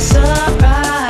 Can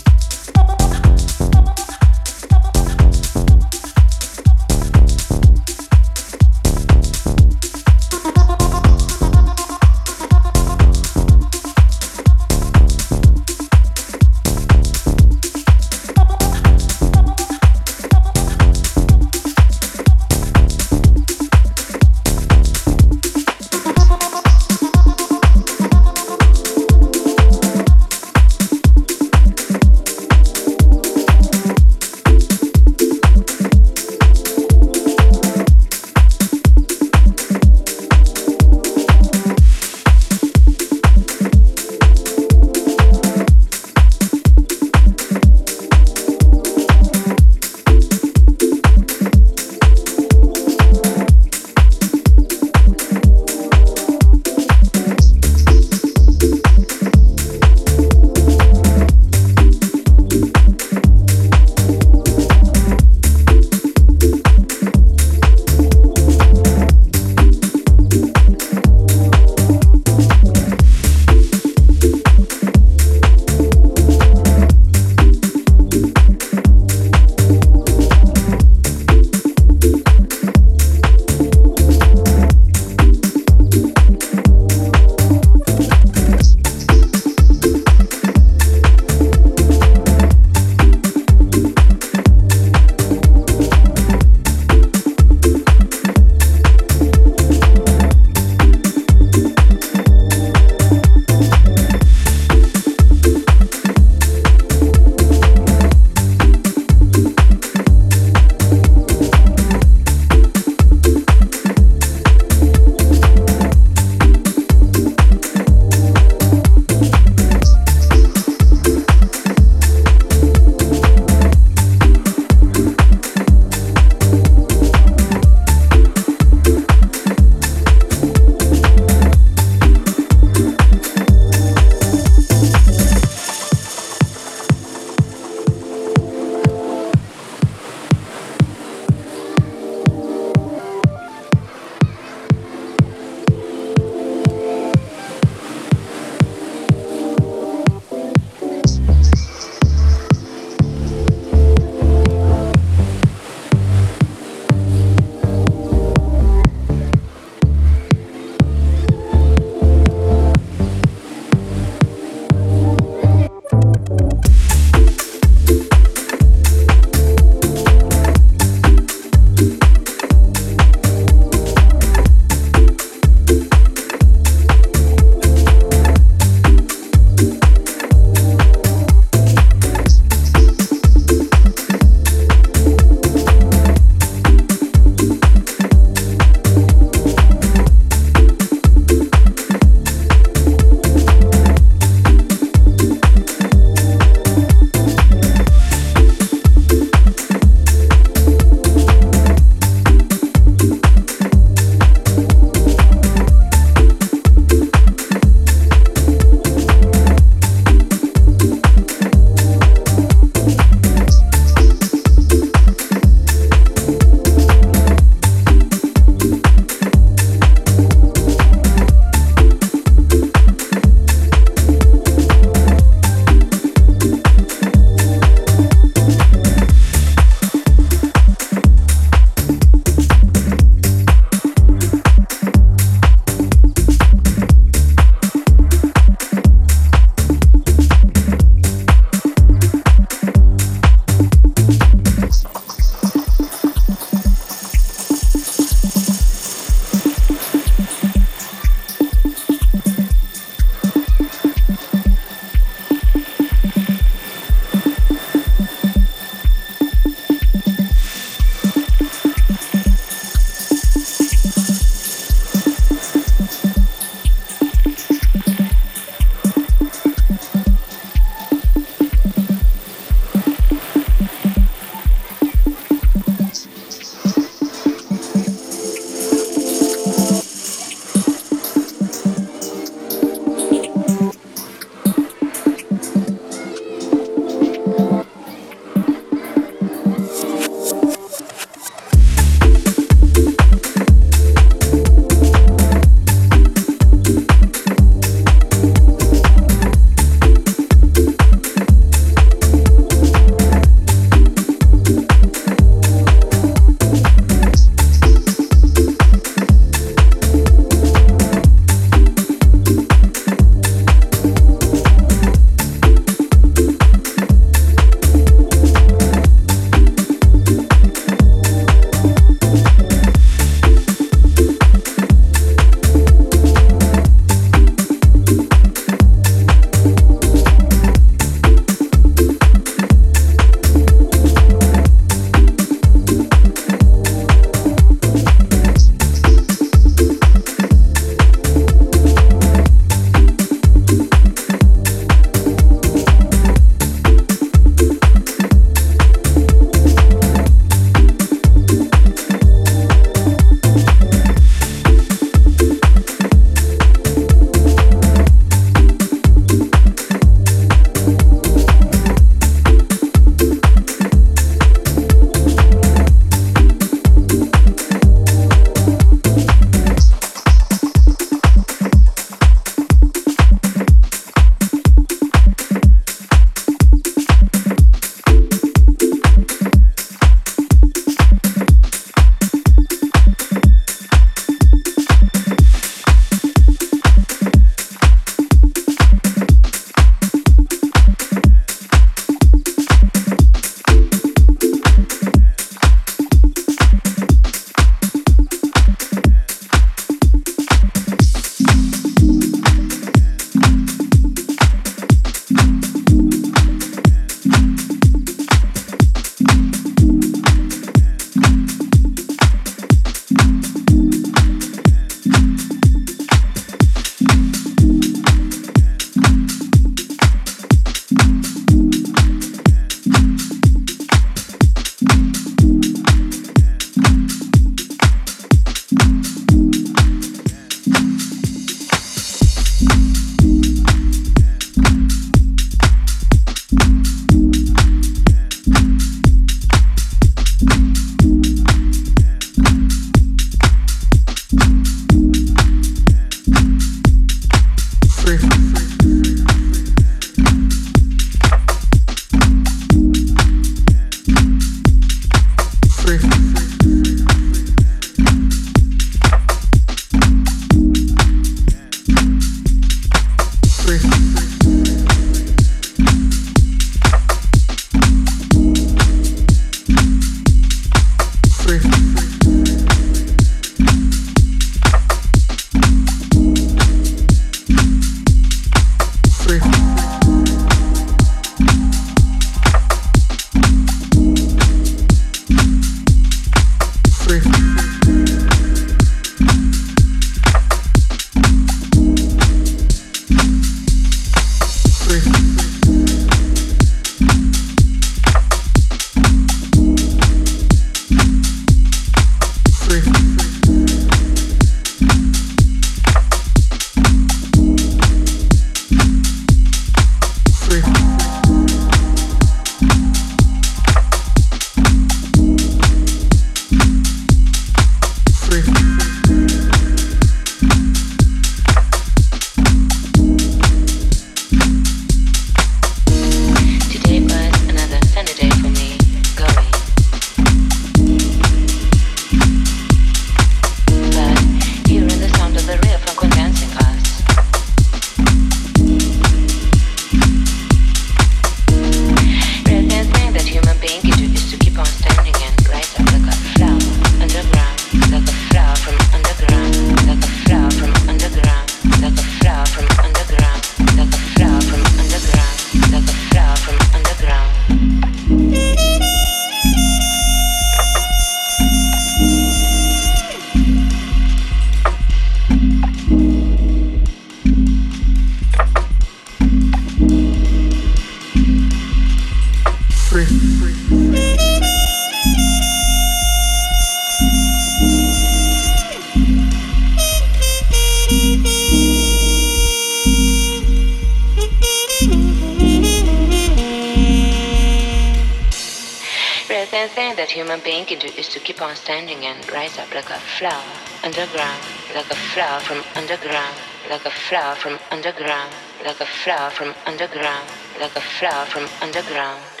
flower from underground, like a flower from underground, like a flower from underground.